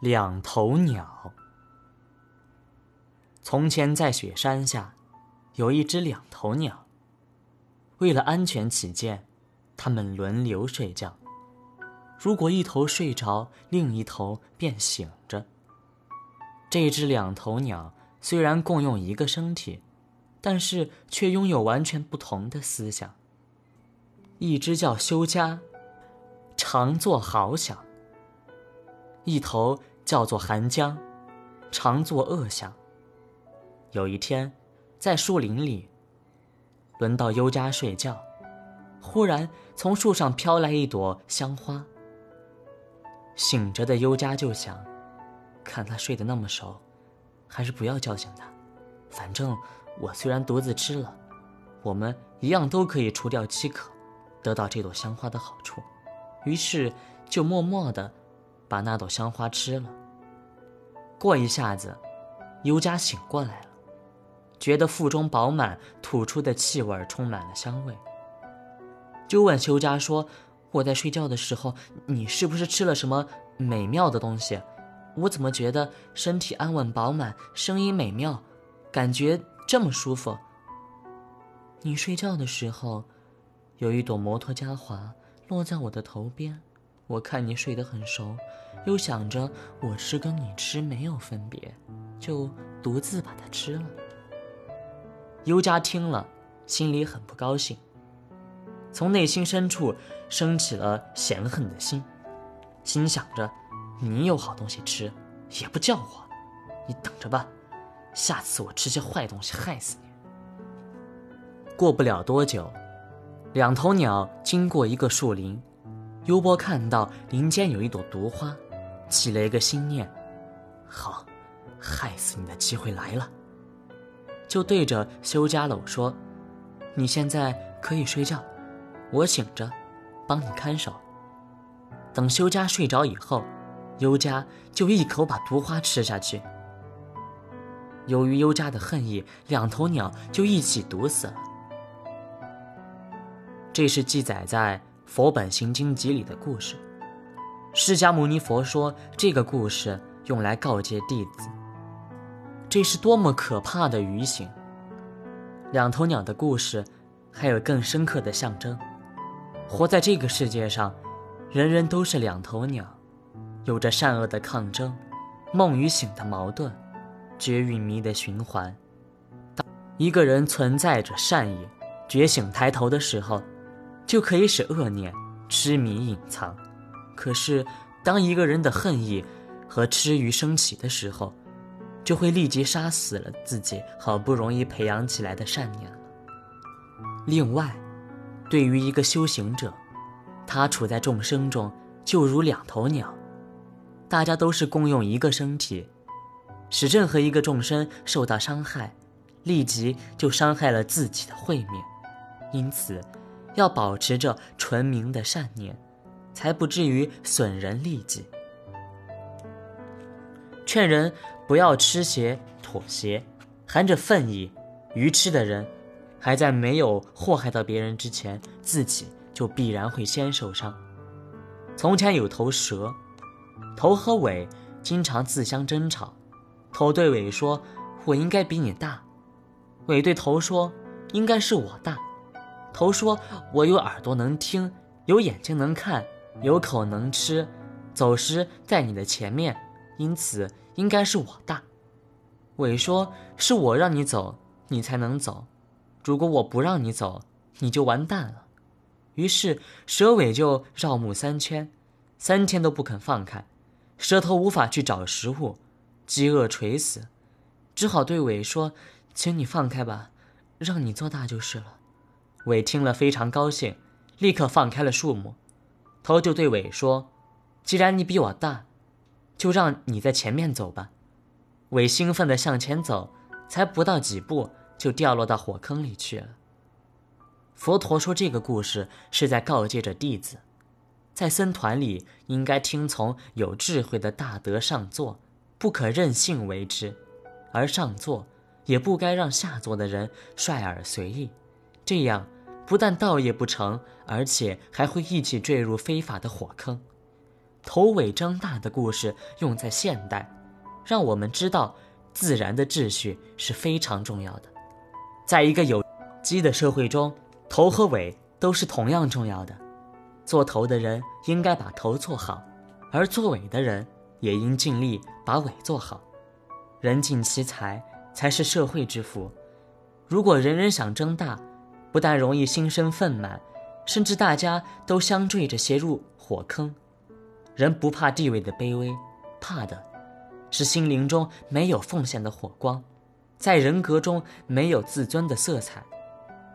两头鸟。从前在雪山下，有一只两头鸟。为了安全起见，它们轮流睡觉。如果一头睡着，另一头便醒着。这只两头鸟虽然共用一个身体，但是却拥有完全不同的思想。一只叫修家，常做好想；一头叫做寒江，常做恶想。有一天，在树林里，轮到优家睡觉，忽然从树上飘来一朵香花。醒着的优家就想，看他睡得那么熟，还是不要叫醒他。反正我虽然独自吃了，我们一样都可以除掉饥渴。得到这朵香花的好处，于是就默默地把那朵香花吃了。过一下子，尤佳醒过来了，觉得腹中饱满，吐出的气味充满了香味，就问修家说：“我在睡觉的时候，你是不是吃了什么美妙的东西？我怎么觉得身体安稳饱满，声音美妙，感觉这么舒服？你睡觉的时候。”有一朵摩托嘉华落在我的头边，我看你睡得很熟，又想着我吃跟你吃没有分别，就独自把它吃了。尤佳听了，心里很不高兴，从内心深处升起了嫌恨的心，心想着你有好东西吃，也不叫我，你等着吧，下次我吃些坏东西害死你。过不了多久。两头鸟经过一个树林，优波看到林间有一朵毒花，起了一个心念：好，害死你的机会来了。就对着修家楼说：“你现在可以睡觉，我醒着，帮你看守。等修家睡着以后，优家就一口把毒花吃下去。由于优家的恨意，两头鸟就一起毒死了。”这是记载在《佛本行经集》里的故事。释迦牟尼佛说，这个故事用来告诫弟子，这是多么可怕的愚行。两头鸟的故事还有更深刻的象征：活在这个世界上，人人都是两头鸟，有着善恶的抗争，梦与醒的矛盾，觉与迷的循环。当一个人存在着善意，觉醒抬头的时候。就可以使恶念、痴迷隐藏。可是，当一个人的恨意和痴欲升起的时候，就会立即杀死了自己好不容易培养起来的善念了。另外，对于一个修行者，他处在众生中，就如两头鸟，大家都是共用一个身体，使任何一个众生受到伤害，立即就伤害了自己的慧命。因此。要保持着纯明的善念，才不至于损人利己。劝人不要吃邪妥协，含着愤意、愚痴的人，还在没有祸害到别人之前，自己就必然会先受伤。从前有头蛇，头和尾经常自相争吵，头对尾说：“我应该比你大。”尾对头说：“应该是我大。”头说：“我有耳朵能听，有眼睛能看，有口能吃，走时在你的前面，因此应该是我大。”尾说：“是我让你走，你才能走。如果我不让你走，你就完蛋了。”于是蛇尾就绕木三圈，三天都不肯放开。蛇头无法去找食物，饥饿垂死，只好对尾说：“请你放开吧，让你做大就是了。”伟听了非常高兴，立刻放开了树木。头就对伟说：“既然你比我大，就让你在前面走吧。”伟兴奋地向前走，才不到几步，就掉落到火坑里去了。佛陀说这个故事是在告诫着弟子，在僧团里应该听从有智慧的大德上座，不可任性为之，而上座也不该让下座的人率尔随意，这样。不但道业不成，而且还会一起坠入非法的火坑。头尾张大的故事用在现代，让我们知道自然的秩序是非常重要的。在一个有机的社会中，头和尾都是同样重要的。做头的人应该把头做好，而做尾的人也应尽力把尾做好。人尽其才才是社会之福。如果人人想争大，不但容易心生愤满，甚至大家都相坠着陷入火坑。人不怕地位的卑微，怕的是心灵中没有奉献的火光，在人格中没有自尊的色彩。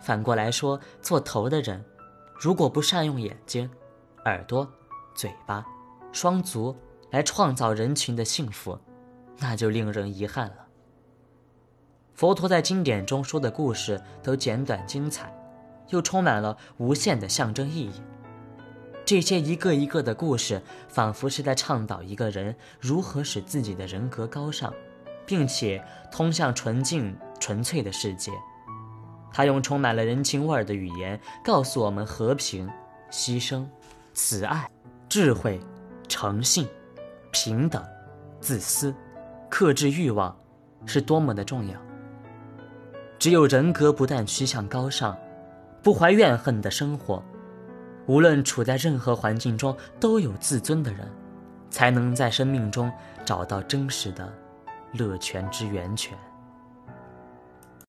反过来说，做头的人，如果不善用眼睛、耳朵、嘴巴、双足来创造人群的幸福，那就令人遗憾了。佛陀在经典中说的故事都简短精彩，又充满了无限的象征意义。这些一个一个的故事，仿佛是在倡导一个人如何使自己的人格高尚，并且通向纯净纯粹的世界。他用充满了人情味儿的语言，告诉我们和平、牺牲、慈爱、智慧、诚信、平等、自私、克制欲望，是多么的重要。只有人格不断趋向高尚，不怀怨恨的生活。无论处在任何环境中都有自尊的人，才能在生命中找到真实的乐泉之源泉。